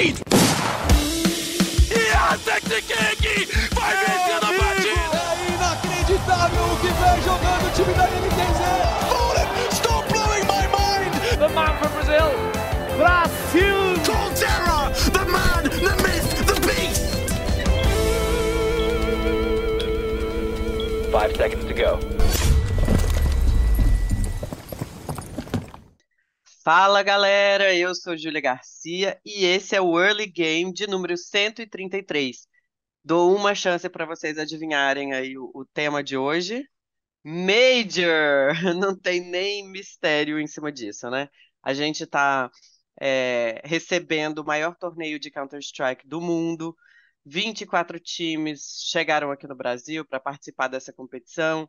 lead! Yantek King vai vencendo a partida! É inacreditável o que vem jogando o time da NTZ! Fallen, stop blowing my mind! The man from Brazil, Brasil! Colterra, the man, the myth, the beast! Five seconds to go. Fala galera, eu sou Júlia Garcia e esse é o Early Game de número 133. Dou uma chance para vocês adivinharem aí o, o tema de hoje. Major! Não tem nem mistério em cima disso, né? A gente está recebendo o maior torneio de Counter-Strike do mundo. 24 times chegaram aqui no Brasil para participar dessa competição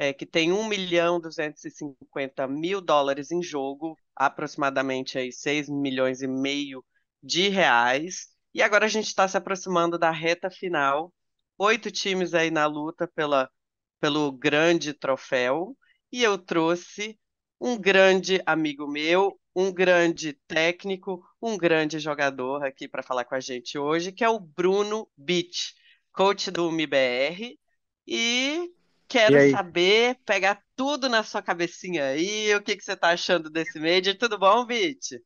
é, que tem 1 milhão 250 mil dólares em jogo, aproximadamente aí 6 milhões e meio de reais. E agora a gente está se aproximando da reta final. Oito times aí na luta pela, pelo grande troféu. E eu trouxe um grande amigo meu, um grande técnico, um grande jogador aqui para falar com a gente hoje, que é o Bruno Beach, coach do MIBR. E Quero saber, pegar tudo na sua cabecinha aí, o que que você tá achando desse Major? Tudo bom, Vit?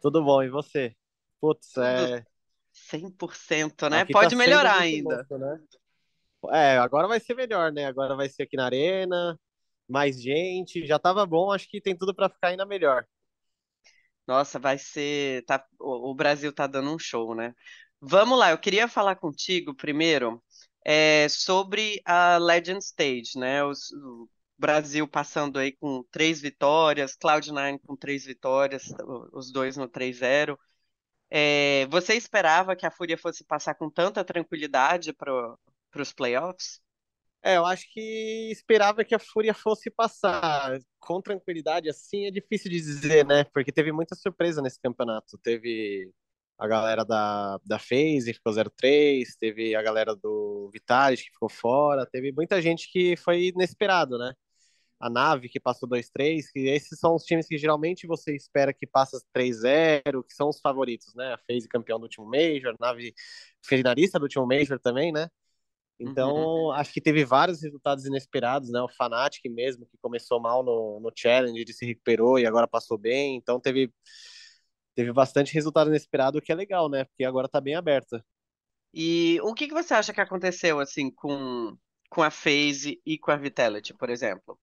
Tudo bom, e você? Putz, Tudo é. 100%, né? Aqui Pode tá melhorar ainda. louco, né? É, agora vai ser melhor, né? Agora vai ser aqui na Arena, mais gente. Já tava bom, acho que tem tudo pra ficar ainda melhor. Nossa, vai ser. Tá, o, o Brasil tá dando um show, né? Vamos lá, eu queria falar contigo primeiro é, sobre a Legend Stage, né? O Brasil passando aí com três vitórias, Cloud9 com três vitórias, os dois no 3-0. É, você esperava que a Fúria fosse passar com tanta tranquilidade para os playoffs? É, eu acho que esperava que a Fúria fosse passar. Com tranquilidade, assim, é difícil de dizer, né? Porque teve muita surpresa nesse campeonato. Teve a galera da, da FaZe, ficou 0-3, teve a galera do Vitalis, que ficou fora, teve muita gente que foi inesperado, né? A Nave, que passou 2-3, que esses são os times que geralmente você espera que passa 3-0, que são os favoritos, né? A FaZe campeão do último Major, a Nave finalista do último Major também, né? Então, acho que teve vários resultados inesperados, né? O Fnatic mesmo, que começou mal no, no Challenge, ele se recuperou e agora passou bem. Então, teve, teve bastante resultado inesperado, o que é legal, né? Porque agora tá bem aberta. E o que que você acha que aconteceu assim com, com a FaZe e com a Vitality, por exemplo?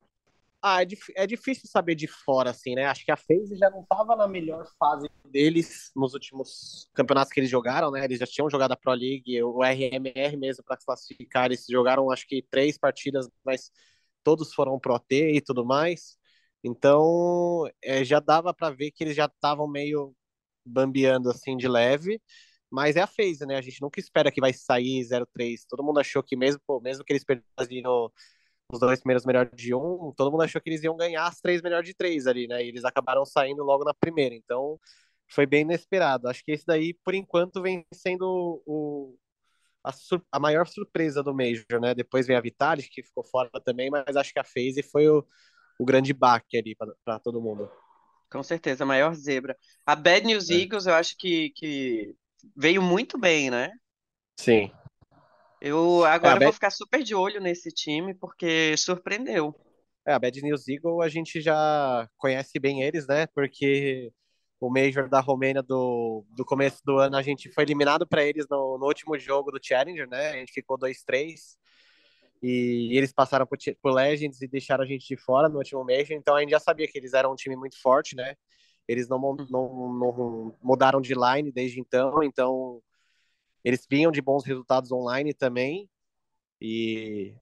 Ah, é, é difícil saber de fora, assim, né? Acho que a FaZe já não tava na melhor fase deles nos últimos campeonatos que eles jogaram, né? Eles já tinham jogado a Pro League, o RMR mesmo para classificar, eles jogaram acho que três partidas, mas todos foram Pro T e tudo mais. Então, é, já dava para ver que eles já estavam meio bambeando assim de leve, mas é a FaZe, né? A gente nunca espera que vai sair 0-3. Todo mundo achou que mesmo, pô, mesmo que eles perdessem no os dois primeiros melhores de um, todo mundo achou que eles iam ganhar as três melhores de três ali, né? E eles acabaram saindo logo na primeira. Então, foi bem inesperado. Acho que esse daí, por enquanto, vem sendo o, a, sur- a maior surpresa do Major, né? Depois vem a Vitalis, que ficou fora também, mas acho que a FaZe foi o, o grande baque ali para todo mundo. Com certeza, a maior zebra. A Bad News É. Eagles, eu acho que, que veio muito bem, né? Sim. Eu É, agora vou Bad, ficar super de olho nesse time, porque surpreendeu. é, a Bad News Eagle a gente já conhece bem eles, né? Porque o Major da Romênia do, do começo do ano a gente foi eliminado para eles no, no último jogo do Challenger, né? A gente ficou 2-3 e eles passaram por, por Legends e deixaram a gente de fora no último Major, então a gente já sabia que eles eram um time muito forte, né? Eles não, mon- não, não mudaram de line desde então, então eles vinham de bons resultados online também e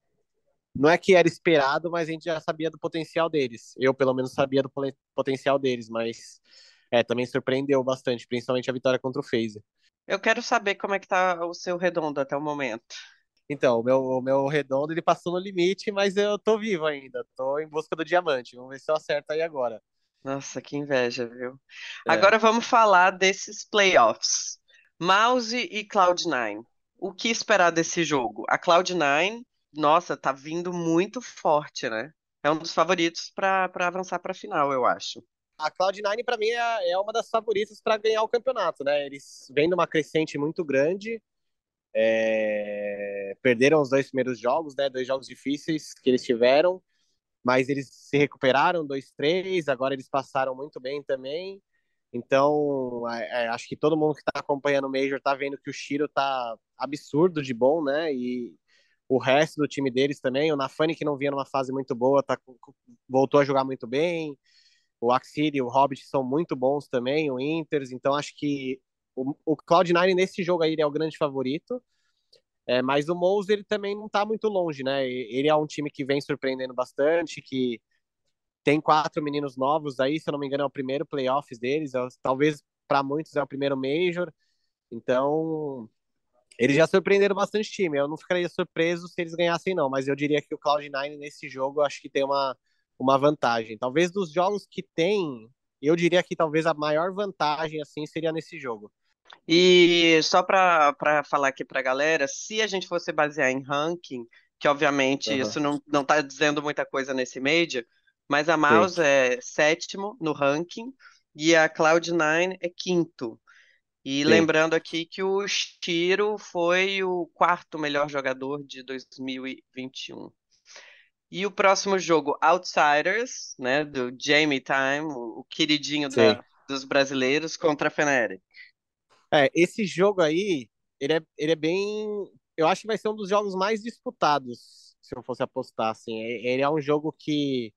não é que era esperado, mas a gente já sabia do potencial deles. Eu, pelo menos, sabia do potencial deles, mas é, também surpreendeu bastante, principalmente a vitória contra o FaZe. Eu quero saber como é que tá o seu redondo até o momento. Então, o meu, o meu redondo ele passou no limite, mas eu tô vivo ainda, tô em busca do diamante. Vamos ver se eu acerto aí agora. Nossa, que inveja, viu? É. Agora vamos falar desses playoffs. Mouse e Cloud9. O que esperar desse jogo? A Cloud9, nossa, tá vindo muito forte, né? É um dos favoritos para para avançar para a final, eu acho. a Cloud9 para mim é, é, uma das favoritas para ganhar o campeonato, né? Eles vêm numa crescente muito grande, é, perderam os dois primeiros jogos, né? Dois jogos difíceis que eles tiveram, mas eles se recuperaram, dois, três. Agora eles passaram muito bem também. Então, é, é acho que todo mundo que está acompanhando o Major está vendo que o Shiro tá absurdo de bom, né? E o resto do time deles também. O Nafani, que não vinha numa fase muito boa, tá, voltou a jogar muito bem. O Axiri e o Hobbit são muito bons também, o Inters. Então, acho que o, o Cloud9 nesse jogo aí é o grande favorito. É, mas o Mouse ele também não está muito longe, né? Ele é um time que vem surpreendendo bastante, que tem quatro meninos novos aí, se eu não me engano, é o primeiro playoffs deles, é, talvez para muitos é o primeiro Major. Então, eles já surpreenderam bastante time. Eu não ficaria surpreso se eles ganhassem, não, mas eu diria que o Cloud9 nesse jogo acho que tem uma, uma vantagem. Talvez dos jogos que tem, eu diria que talvez a maior vantagem assim seria nesse jogo. E só para falar aqui para a galera, se a gente fosse basear em ranking, que obviamente uhum. isso não, não tá dizendo muita coisa nesse Major, mas a Mouse Sim. é sétimo no ranking e a Cloud9 é quinto. E Sim. lembrando aqui que o Shiro foi o quarto melhor jogador de 2021. E o próximo jogo, Outsiders, né, do Jamie Time, o queridinho da, dos brasileiros, contra a Fnatic. É, esse jogo aí, ele é, ele é bem. Eu acho que vai ser um dos jogos mais disputados, se eu fosse apostar, assim. Ele é um jogo que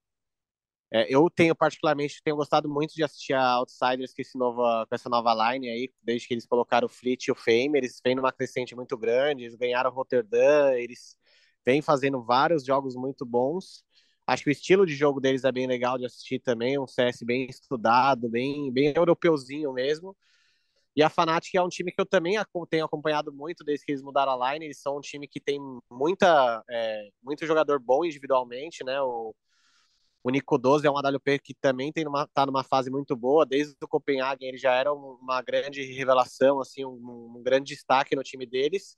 é, eu tenho particularmente tenho gostado muito de assistir a Outsiders com, esse nova, com essa nova line aí, desde que eles colocaram o Fleet e o Fame, eles vêm numa crescente muito grande, eles ganharam Rotterdam, eles vêm fazendo vários jogos muito bons. Acho que o estilo de jogo deles é bem legal de assistir também, um CS bem estudado, bem, bem europeuzinho mesmo. E a Fnatic é um time que eu também tenho acompanhado muito desde que eles mudaram a line. Eles são um time que tem muita, é, muito jogador bom individualmente, né? O, o Nico 12 é um AWP que também tem numa, tá numa fase muito boa. Desde o Copenhagen ele já era uma grande revelação, assim, um, um grande destaque no time deles.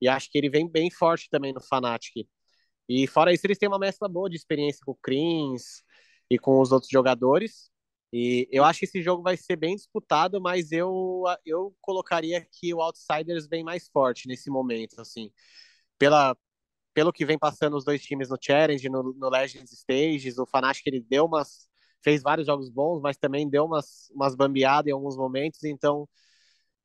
E acho que ele vem bem forte também no Fnatic. E fora isso, eles têm uma mescla boa de experiência com o Crins e com os outros jogadores. E eu acho que esse jogo vai ser bem disputado, mas eu, eu colocaria que o Outsiders vem mais forte nesse momento, assim. Pela, pelo que vem passando os dois times no Challenge, no, no Legends Stages, o Fnatic ele deu umas fez vários jogos bons, mas também deu umas, umas bambeadas em alguns momentos, então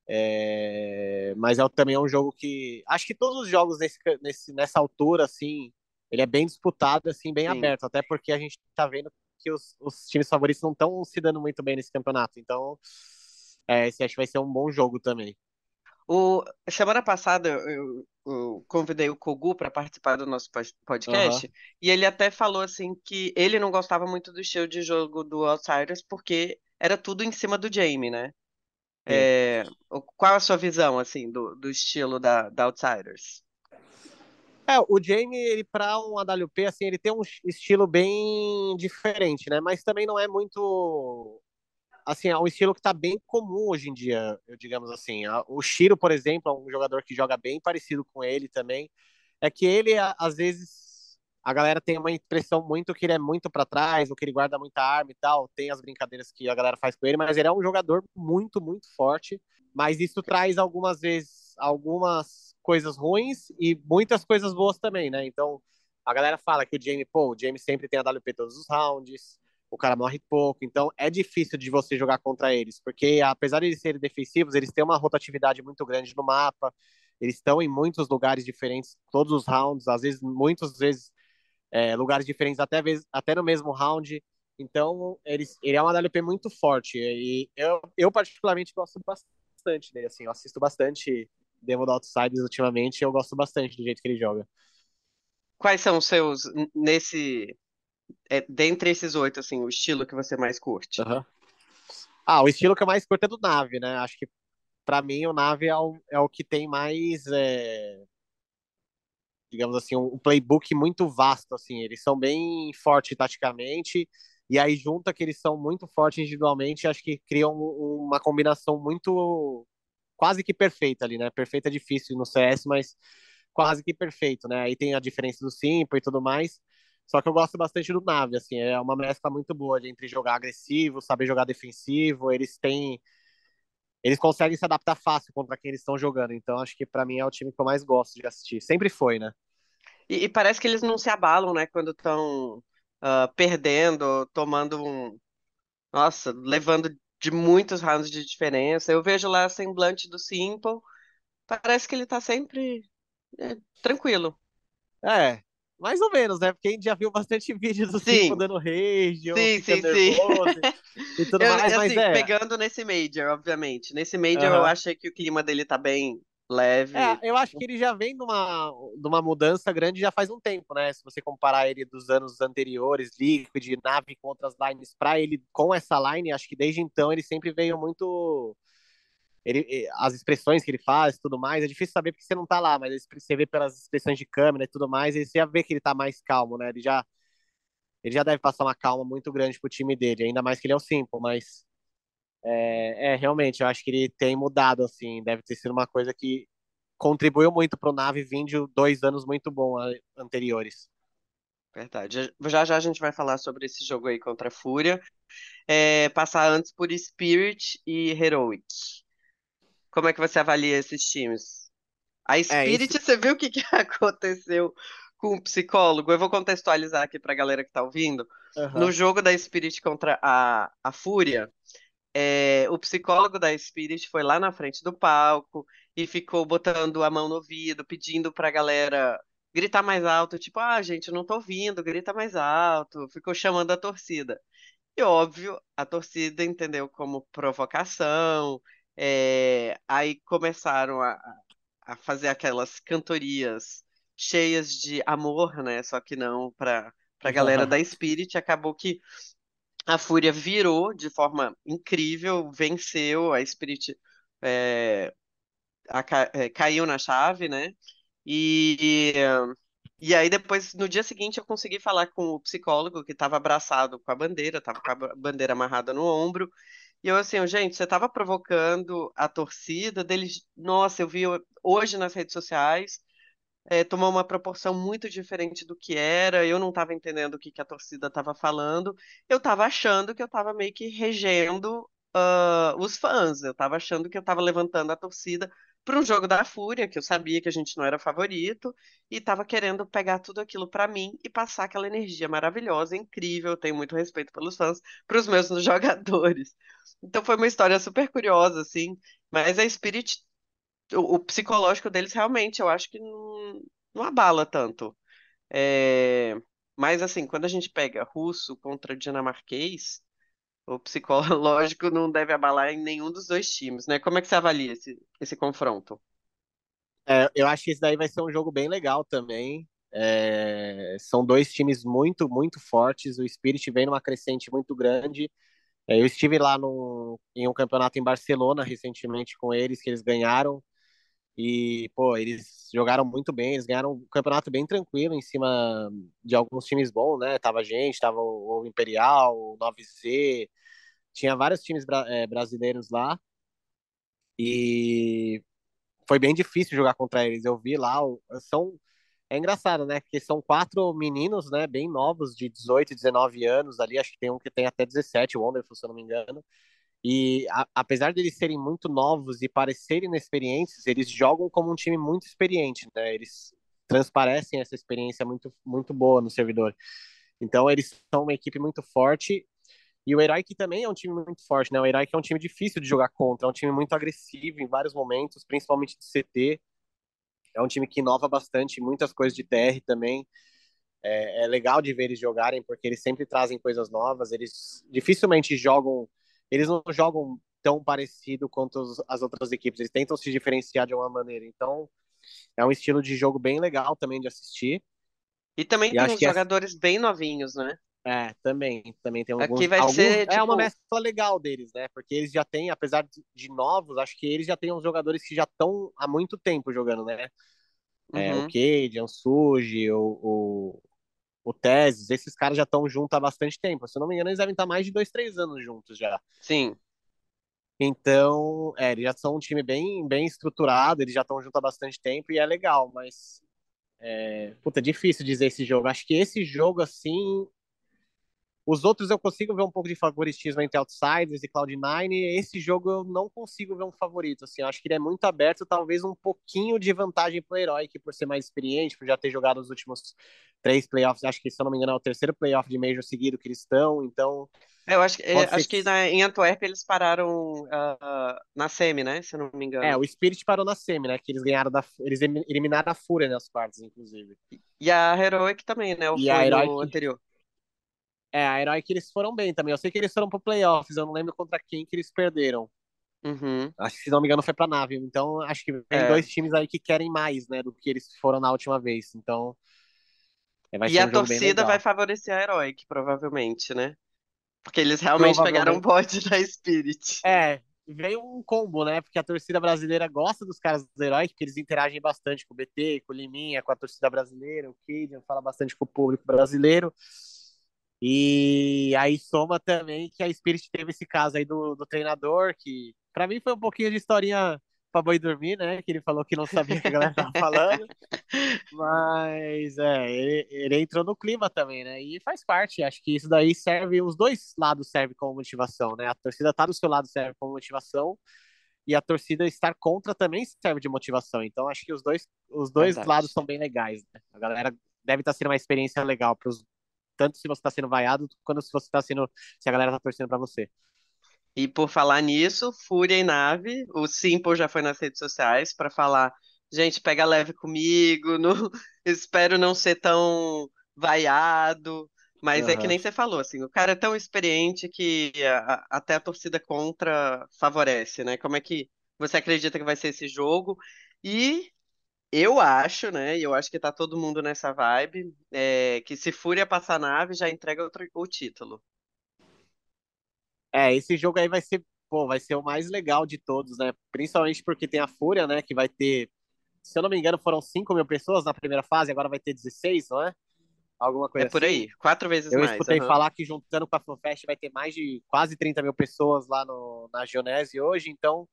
é... mas é também é um jogo que acho que todos os jogos nesse, nesse, nessa altura assim ele é bem disputado assim bem Sim. aberto até porque a gente tá vendo que os, os times favoritos não estão se dando muito bem nesse campeonato então é, esse acho que vai ser um bom jogo também o, semana passada eu, eu convidei o Kogu para participar do nosso podcast uhum. e ele até falou assim que ele não gostava muito do estilo de jogo do Outsiders porque era tudo em cima do Jamie, né? É, qual a sua visão assim do, do estilo da, da Outsiders? É, o Jamie, ele para um AWP, assim, ele tem um estilo bem diferente, né? Mas também não é muito assim, é um estilo que está bem comum hoje em dia, digamos assim. O Shiro, por exemplo, é um jogador que joga bem parecido com ele também. É que ele, às vezes, a galera tem uma impressão muito que ele é muito para trás, ou que ele guarda muita arma e tal. Tem as brincadeiras que a galera faz com ele, mas ele é um jogador muito, muito forte. Mas isso traz algumas vezes algumas coisas ruins e muitas coisas boas também, né? Então, a galera fala que o Jamie, pô, o Jamie sempre tem a WP todos os rounds, o cara morre pouco. Então é difícil de você jogar contra eles, porque apesar de eles serem defensivos, eles têm uma rotatividade muito grande no mapa. Eles estão em muitos lugares diferentes, todos os rounds, às vezes, muitas vezes, é, lugares diferentes, até, vez, até no mesmo round. Então, eles, ele é uma WP muito forte. E eu, eu particularmente, gosto bastante dele. Assim, eu assisto bastante Do Outsiders ultimamente e eu gosto bastante do jeito que ele joga. Quais são os seus, nesse, é, dentre esses oito, assim, o estilo que você mais curte? Uhum. Ah, o estilo que eu mais curto é do Nave, né? Acho que para mim o Nave é o, é o que tem mais, é... digamos assim, um playbook muito vasto, assim. Eles são bem fortes taticamente e aí junta que eles são muito fortes individualmente, acho que criam uma combinação muito quase que perfeita ali, né? Perfeita é difícil no CS, mas quase que perfeito, né? Aí tem a diferença do Simple e tudo mais. Só que eu gosto bastante do Nave, assim, é uma mescla muito boa de entre jogar agressivo, saber jogar defensivo, eles têm eles conseguem se adaptar fácil contra quem eles estão jogando. Então acho que para mim é o time que eu mais gosto de assistir. Sempre foi, né? E, e parece que eles não se abalam, né, quando estão uh, perdendo, tomando um. Nossa, levando de muitos rounds de diferença. Eu vejo lá a semblante do Simple, parece que ele tá sempre é, tranquilo. É, mais ou menos, né? Porque a gente já viu bastante vídeo do Sim. Simple dando rage, ou Sim, sim, sim. nervoso e tudo Eu, mais, mas assim, é. pegando nesse Major, obviamente. Nesse Major eu Aham. achei que o clima dele tá bem leve. É, eu acho que ele já vem de uma, de uma mudança grande já faz um tempo, né? Se você comparar ele dos anos anteriores, Liquid, Nave com outras lines, para ele com essa line, acho que desde então ele sempre veio muito. Ele, as expressões que ele faz tudo mais, é difícil saber porque você não tá lá, mas você vê pelas expressões de câmera e tudo mais, e você já vê que ele tá mais calmo, né? Ele já, ele já deve passar uma calma muito grande pro time dele, ainda mais que ele é o Simple, mas é, é, realmente, eu acho que ele tem mudado, assim, deve ter sido uma coisa que contribuiu muito pro Nave vindo de dois anos muito bons a- anteriores. Verdade. Já já a gente vai falar sobre esse jogo aí contra a Fúria. É, passar antes por Spirit e Heroic. Como é que você avalia esses times? A Spirit, você viu o que, que aconteceu com o psicólogo? Eu vou contextualizar aqui pra galera que tá ouvindo. No jogo da Spirit contra a, a Fúria, é, o psicólogo da Spirit foi lá na frente do palco e ficou botando a mão no ouvido, pedindo pra galera gritar mais alto, tipo, ah, gente, não tô ouvindo, grita mais alto. Ficou chamando a torcida. E óbvio, a torcida entendeu como provocação. é, aí começaram a, a fazer aquelas cantorias cheias de amor, né? Só que não para para galera da Spirit. Acabou que a Fúria virou de forma incrível, venceu, a Spirit é, a é, caiu na chave, né? E, e aí depois, no dia seguinte, eu consegui falar com o psicólogo que estava abraçado com a bandeira, estava com a ba- bandeira amarrada no ombro. E eu assim, gente, você estava provocando a torcida deles. Nossa, eu vi hoje nas redes sociais é, tomou uma proporção muito diferente do que era. Eu não estava entendendo o que, que a torcida estava falando. Eu estava achando que eu estava meio que regendo ah, os fãs. Eu estava achando que eu estava levantando a torcida para um jogo da Fúria, que eu sabia que a gente não era favorito, e estava querendo pegar tudo aquilo para mim e passar aquela energia maravilhosa, incrível. Eu tenho muito respeito pelos fãs, para os meus jogadores. Então foi uma história super curiosa, assim. Mas a Spirit o, psicológico deles realmente, eu acho que não, não abala tanto. É, mas assim, quando a gente pega russo contra dinamarquês, o psicológico não deve abalar em nenhum dos dois times, né? Como é que você avalia esse, esse confronto? É, eu acho que esse daí vai ser um jogo bem legal também. É, são dois times muito, muito fortes. O Spirit vem numa crescente muito grande. É, eu estive lá no, em um campeonato em Barcelona recentemente com eles, que eles ganharam. E, pô, eles jogaram muito bem. Eles ganharam um campeonato bem tranquilo em cima de alguns times bons, né? Tava a gente, tava o, Imperial, o 9Z. Tinha vários times bra- é, brasileiros lá. E foi bem difícil jogar contra eles. Eu vi lá, são é engraçado, né? Porque são quatro meninos, né, bem novos, de 18, 19 anos ali, acho que tem um que tem até 17, o Wonderful, se eu não me engano. E a- apesar deles serem muito novos e parecerem inexperientes, eles jogam como um time muito experiente, né? Eles transparecem essa experiência muito muito boa no servidor. Então eles são uma equipe muito forte e o Heroic também é um time muito forte, né? O Heroic é um time difícil de jogar contra, é um time muito agressivo em vários momentos, principalmente de CT. É um time que inova bastante, muitas coisas de TR também. É, é legal de ver eles jogarem, porque eles sempre trazem coisas novas. Eles dificilmente jogam, eles não jogam tão parecido quanto as outras equipes. Eles tentam se diferenciar de uma maneira. Então, é um estilo de jogo bem legal também de assistir. E também E tem uns jogadores bem novinhos, né? É, também, também tem Aqui alguns, vai alguns- ser, é uma tipo- mescla legal deles, né? Porque eles já têm, apesar de- novos, acho que eles já têm uns jogadores que já estão há muito tempo jogando, né? É, Uhum. o Cade, o Suji, o, o, o Teses, esses caras já estão juntos há bastante tempo. Se eu não me engano, eles devem estar mais de dois, três anos juntos já. Sim. Então, é, eles já são um time bem, bem estruturado, eles já estão juntos há bastante tempo e é legal, mas É, puta, difícil dizer esse jogo. Acho que esse jogo, assim. Os outros eu consigo ver um pouco de favoritismo entre Outsiders e Cloud9. Esse jogo eu não consigo ver um favorito. Assim, eu acho que ele é muito aberto, talvez um pouquinho de vantagem pro Heroic por ser mais experiente, por já ter jogado os últimos três playoffs. Acho que, se eu não me engano, é o terceiro playoff de Major seguido que eles estão. Então, É, Eu acho, que- é, acho que que- na- em Antwerp eles pararam ah, na semi, né? Se eu não me engano. é, o Spirit parou na semi, né? Que eles ganharam da. Eles eliminaram a Fúria nas quartas, inclusive. E a Heroic também, né? Ou E foi a Heroic- anterior? É, a Heroic eles foram bem também. Eu sei que eles foram pro playoffs, eu não lembro contra quem que eles perderam. Uhum. Acho que, se não me engano, foi pra nave. Então, acho que tem É. dois times aí que querem mais, né, do que eles foram na última vez. Então, é, E a torcida vai favorecer a Heroic, provavelmente, né? Porque eles realmente pegaram o bode da Spirit. É, veio um combo, né? Porque a torcida brasileira gosta dos caras do Herói, porque eles interagem bastante com o BT, com o Liminha, com a torcida brasileira, o Cadian fala bastante com o público brasileiro. E aí soma também que a Spirit teve esse caso aí do, do treinador, que pra mim foi um pouquinho de historinha pra boi dormir, né? Que ele falou que não sabia o que a galera tava falando. Mas é, ele, ele entrou no clima também, né? E faz parte. Acho que isso daí serve, os dois lados servem como motivação, né? A torcida tá do seu lado serve como motivação e a torcida estar contra também serve de motivação. Então acho que os dois, os dois Verdade. lados são bem legais. Né? A galera deve estar sendo uma experiência legal para tanto se você está sendo vaiado quanto se você está sendo se a galera tá torcendo para você. E por falar nisso, Fúria e Nave, o Simple já foi nas redes sociais para falar, gente, pega leve comigo, não- espero não ser tão vaiado, mas é que nem você falou, assim, o cara é tão experiente que a- a- até a torcida contra favorece, né? Como é que você acredita que vai ser esse jogo? E eu acho, né, e eu acho que tá todo mundo nessa vibe, é, que se Fúria passar Nave, já entrega outro- o título. É, esse jogo aí vai ser, pô, vai ser o mais legal de todos, né? Principalmente porque tem a Fúria, né? Que vai ter, se eu não me engano, foram 5 mil pessoas na primeira fase, agora vai ter 16, não é? Alguma coisa É por assim. aí, quatro vezes Eu mais. escutei aham. falar que juntando com a FanFest vai ter mais de quase 30 mil pessoas lá no, na Geonese hoje, então.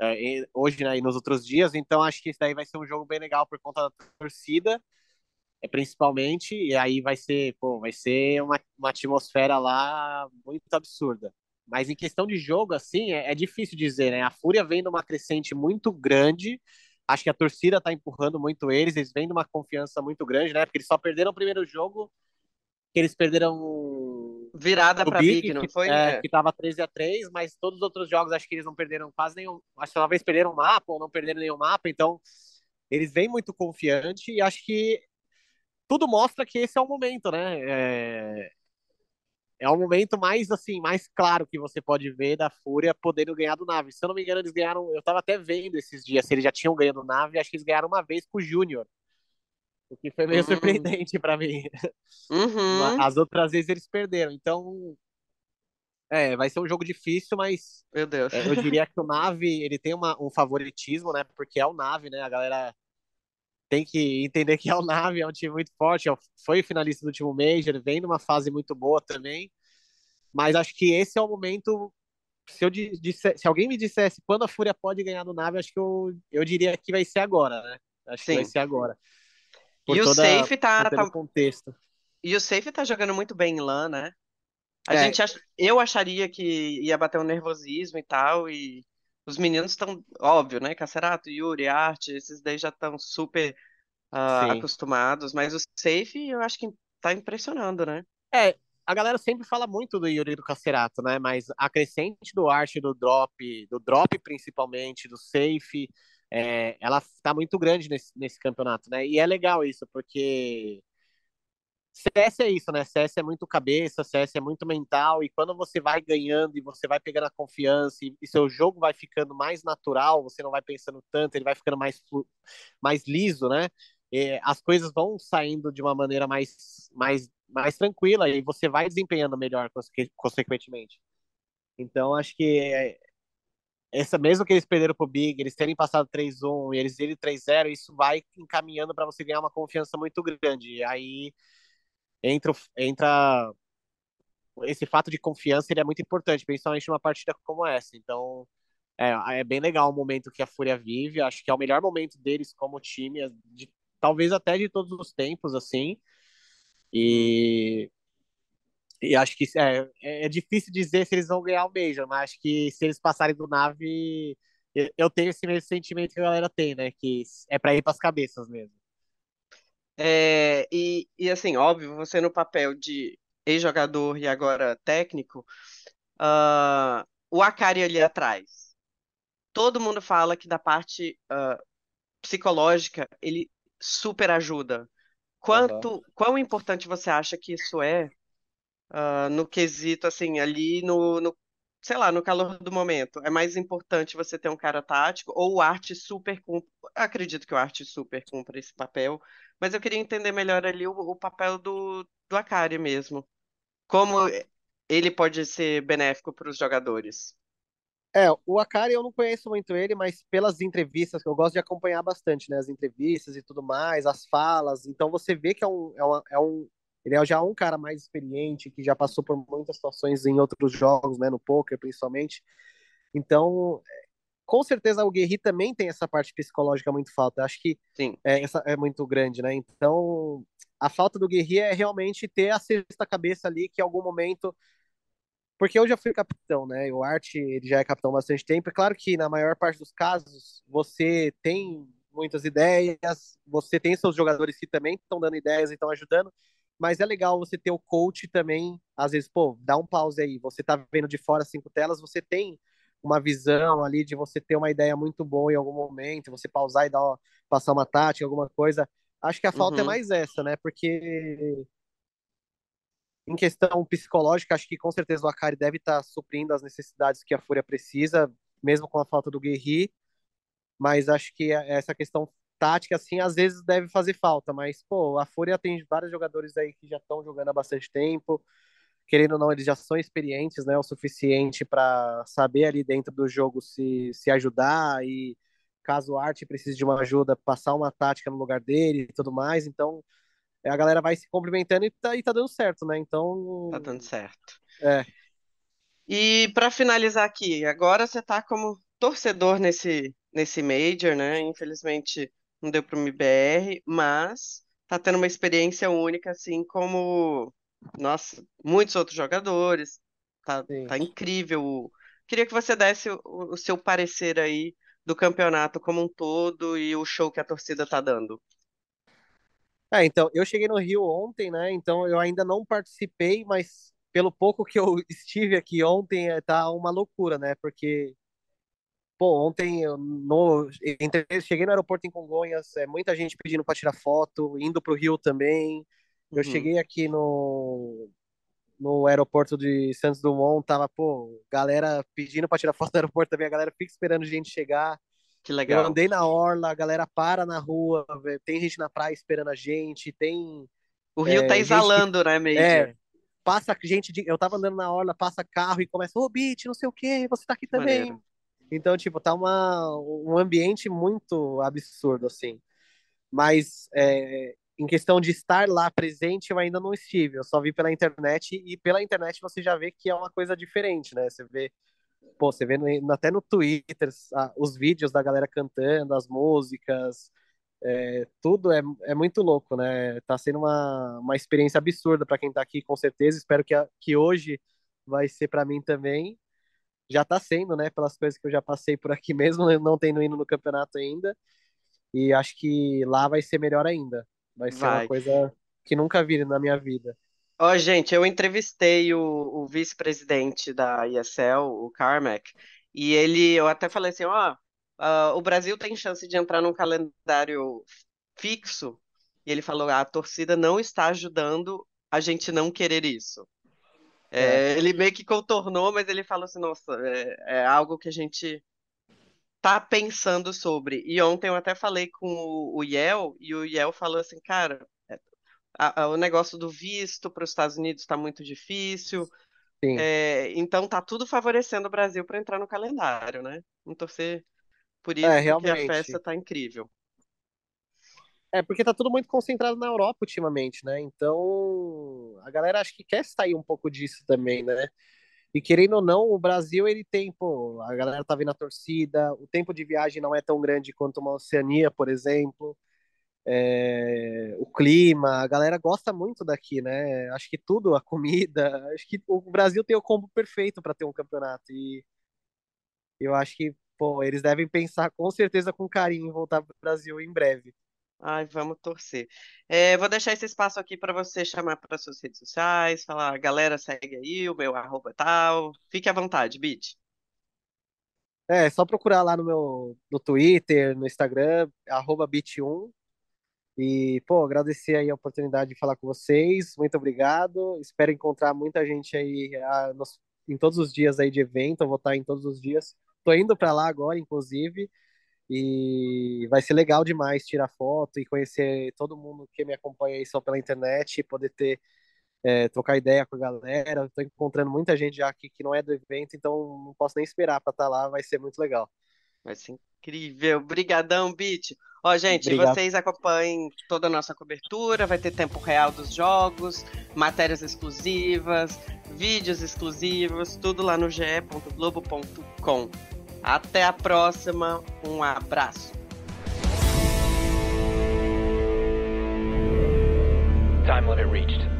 É, hoje, né, e nos outros dias, então acho que isso daí vai ser um jogo bem legal por conta da torcida, é, principalmente, e aí vai ser, pô, vai ser uma, uma atmosfera lá muito absurda. Mas em questão de jogo, assim, é, é difícil dizer, né? A Fúria vem numa crescente muito grande, acho que a torcida tá empurrando muito eles, eles vêm numa confiança muito grande, né? Porque eles só perderam o primeiro jogo, que eles perderam Virada pro pra Big, não que, foi? é, É. que tava 13 a 3 mas todos os outros jogos acho que eles não perderam quase nenhum. Acho que talvez perderam um mapa ou não perderam nenhum mapa, então eles vêm muito confiante e acho que tudo mostra que esse é o momento, né? É, é o momento mais assim, mais claro que você pode ver da Fúria podendo ganhar do Nave. Se eu não me engano, eles ganharam. Eu tava até vendo esses dias se eles já tinham ganho do Nave, acho que eles ganharam uma vez com o Júnior. O que foi meio Uhum. surpreendente pra mim. Uhum. As outras vezes eles perderam. Então, é, vai ser um jogo difícil, mas Meu Deus. é, eu diria que o Nave, ele tem uma, um favoritismo, né? Porque é o Nave, né? A galera tem que entender que é o Nave, é um time muito forte, é o- foi finalista do último Major, vem numa fase muito boa também. Mas acho que esse é o momento. Se, eu di- disse- se alguém me dissesse quando a Fúria pode ganhar do Nave, acho que eu, eu diria que vai ser agora, né? Acho que vai Sim. ser agora. E o toda- Safe tá, por tá- o contexto. e o Safe tá jogando muito bem em LAN, né? A É. gente ach... Eu acharia que ia bater um nervosismo e tal, e os meninos estão, óbvio, né? Cacerato, Yuri, Arte, esses daí já estão super Sim. acostumados, mas o Safe eu acho que tá impressionando, né? É, a galera sempre fala muito do Yuri e do Cacerato, né? Mas a crescente do Arte, do Drop, do Drop principalmente, do Safe, é, ela tá muito grande nesse, nesse campeonato, né? E é legal isso, porque CS é isso, né? CS é muito cabeça, CS é muito mental, e quando você vai ganhando e você vai pegando a confiança e, e seu jogo vai ficando mais natural, você não vai pensando tanto, ele vai ficando mais, mais liso, né? É, as coisas vão saindo de uma maneira mais, mais, mais tranquila e você vai desempenhando melhor, conse- consequentemente. Então, acho que é, essa, mesmo que eles perderam pro Big, eles terem passado 3-1 e eles irem 3-0, isso vai encaminhando para você ganhar uma confiança muito grande. E aí entra, entra esse fato de confiança, ele é muito importante, principalmente numa partida como essa. Então, é, é bem legal o momento que a Fúria vive. Acho que é o melhor momento deles como time, de talvez até de todos os tempos, assim. E, e acho que é, é difícil dizer se eles vão ganhar o Major, mas acho que se eles passarem do nave, eu tenho esse mesmo sentimento que a galera tem, né? Que é para ir para as cabeças mesmo. É, e, e assim, óbvio, você no papel de ex-jogador e agora técnico, uh, o Akari ali atrás. Todo mundo fala que da parte uh, psicológica ele super ajuda. Quanto, uhum. quão importante você acha que isso é uh, no quesito, assim, ali no, no, sei lá, no calor do momento? É mais importante você ter um cara tático ou o arte super cumpre? Acredito que o arte super cumpre esse papel, mas eu queria entender melhor ali o, o papel do, do Akari mesmo. Como ele pode ser benéfico para os jogadores? É, o Akari eu não conheço muito ele, mas pelas entrevistas, que eu gosto de acompanhar bastante, né? As entrevistas e tudo mais, as falas. Então você vê que é um, é, uma, é um ele é já um cara mais experiente, que já passou por muitas situações em outros jogos, né? No poker, principalmente. Então, com certeza o Guerri também tem essa parte psicológica muito falta. Acho que Sim. É, essa é muito grande, né? Então, a falta do Guerri é realmente ter a sexta cabeça ali que em algum momento porque eu já fui capitão, né? O Art ele já é capitão há bastante tempo. É claro que na maior parte dos casos você tem muitas ideias, você tem seus jogadores que também estão dando ideias e estão ajudando, mas é legal você ter o coach também, às vezes, pô, dá um pause aí, você tá vendo de fora cinco telas, você tem uma visão ali de você ter uma ideia muito boa em algum momento, você pausar e dar uma, passar uma tática, alguma coisa. Acho que a falta é uhum. é mais essa, né? Porque em questão psicológica, acho que com certeza o Akari deve estar tá suprindo as necessidades que a Fúria precisa, mesmo com a falta do Guerri. Mas acho que essa questão tática, assim, às vezes deve fazer falta. Mas, pô, a Fúria tem vários jogadores aí que já estão jogando há bastante tempo. Querendo ou não, eles já são experientes, né? O suficiente para saber ali dentro do jogo se, se ajudar e caso o Arte precise de uma ajuda, passar uma tática no lugar dele e tudo mais. Então, a galera vai se cumprimentando e tá, e tá dando certo, né? Então. Tá dando certo. É. E para finalizar aqui, agora você tá como torcedor nesse, nesse Major, né? Infelizmente não deu pro MBR, mas tá tendo uma experiência única, assim como, nossa, muitos outros jogadores. Tá, tá incrível. Queria que você desse o, o seu parecer aí do campeonato como um todo e o show que a torcida tá dando. É, então, eu cheguei no Rio ontem, né? Então eu ainda não participei, mas pelo pouco que eu estive aqui ontem, é, tá uma loucura, né? Porque, pô, ontem eu no, entre, cheguei no aeroporto em Congonhas, é, muita gente pedindo para tirar foto, indo pro Rio também. Eu uhum. cheguei aqui no, no aeroporto de Santos Dumont, tava, pô, galera pedindo para tirar foto do aeroporto também, a galera fica esperando gente chegar. Que legal. Eu andei na orla, a galera para na rua, tem gente na praia esperando a gente, tem. O Rio é, tá exalando, que, né, meio? É, passa gente. De, eu tava andando na orla, passa carro e começa, ô, oh, Beat, não sei o quê, você tá aqui também. Maneiro. Então, tipo, tá uma, um ambiente muito absurdo, assim. Mas é, em questão de estar lá presente, eu ainda não estive. Eu só vi pela internet e pela internet você já vê que é uma coisa diferente, né? Você vê pô, você vê no, até no Twitter os vídeos da galera cantando, as músicas, é, tudo é, é muito louco, né? Tá sendo uma, uma experiência absurda para quem tá aqui, com certeza. Espero que, a, que hoje vai ser para mim também. Já tá sendo, né? Pelas coisas que eu já passei por aqui mesmo, não tendo ido no campeonato ainda. E acho que lá vai ser melhor ainda. Vai ser vai. uma coisa que nunca vi na minha vida. Ó, oh, gente, eu entrevistei o, o vice-presidente da ESL, o Carmack, e ele, eu até falei assim, ó, oh, uh, o Brasil tem chance de entrar num calendário fixo, e ele falou, a torcida não está ajudando a gente não querer isso. É, é. Ele meio que contornou, mas ele falou assim, nossa, é, é algo que a gente tá pensando sobre. E ontem eu até falei com o, o Yel, e o Yel falou assim, cara, a, a, o negócio do visto para os Estados Unidos está muito difícil. É, então tá tudo favorecendo o Brasil para entrar no calendário, né? Vamos torcer por isso, é, porque a festa tá incrível. É, porque tá tudo muito concentrado na Europa ultimamente, né? Então, a galera acho que quer sair um pouco disso também, né? E querendo ou não, o Brasil ele tem, pô, a galera tá vendo a torcida, o tempo de viagem não é tão grande quanto uma Oceania, por exemplo. é, o clima, a galera gosta muito daqui, né? Acho que tudo, a comida, acho que o Brasil tem o combo perfeito para ter um campeonato e eu acho que, pô, eles devem pensar com certeza com carinho em voltar para o Brasil em breve. Ai, vamos torcer. É, vou deixar esse espaço aqui para você chamar para suas redes sociais, falar, galera, segue aí, o meu arroba tal. Fique à vontade, Bit. É, só procurar lá no meu no Twitter, no Instagram, arroba bit1. E, pô, agradecer aí a oportunidade de falar com vocês. Muito obrigado. Espero encontrar muita gente aí a, nos, em todos os dias aí de evento. Eu vou estar em todos os dias. Tô indo para lá agora, inclusive. E vai ser legal demais tirar foto e conhecer todo mundo que me acompanha aí só pela internet e poder ter é, trocar ideia com a galera. Estou encontrando muita gente já aqui que não é do evento, então não posso nem esperar para estar tá lá, vai ser muito legal. Vai ser incrível. Obrigadão, Bit. Ó, gente, Obrigado. vocês acompanhem toda a nossa cobertura, vai ter tempo real dos jogos, matérias exclusivas, vídeos exclusivos, tudo lá no ge.globo.com. Até a próxima, um abraço. Time limit reached.